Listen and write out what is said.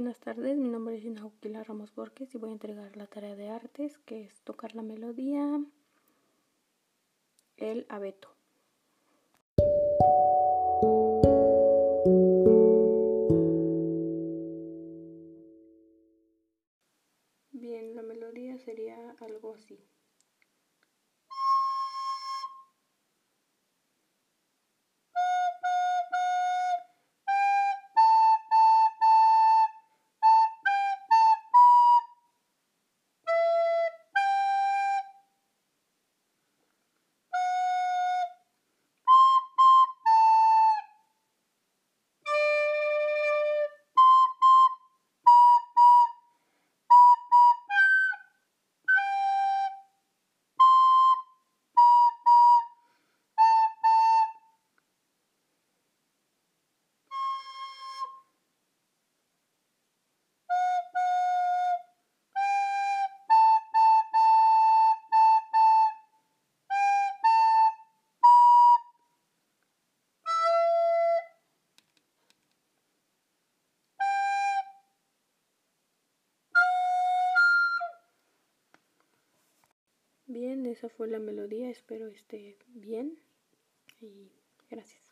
buenas tardes. Mi nombre es Inauquila Ramos Borges y voy a entregar la tarea de artes, que es tocar la melodía El abeto. Bien, la melodía sería algo así. Bien, esa fue la melodía, espero esté bien y gracias.